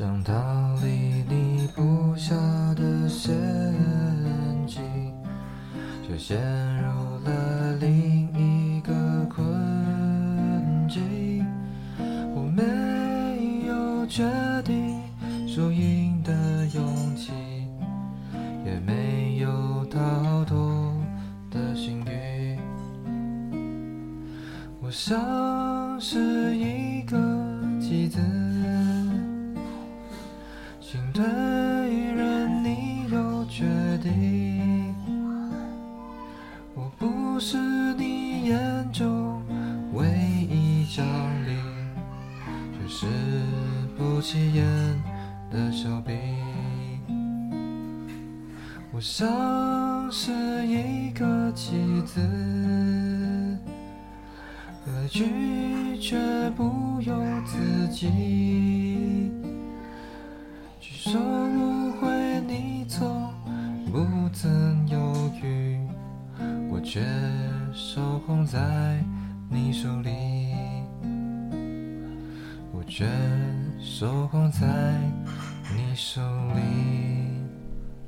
想逃离你布下的陷阱，却陷入了另一个困境。我没有决定输赢的勇气，也没有逃脱的幸运。我像是一个棋子。心对人，你有决定。我不是你眼中唯一降临，却是不起眼的小兵。我像是一个棋子，来去却不由自己。不曾犹豫，我却守候在你手里，我却守候在你手里。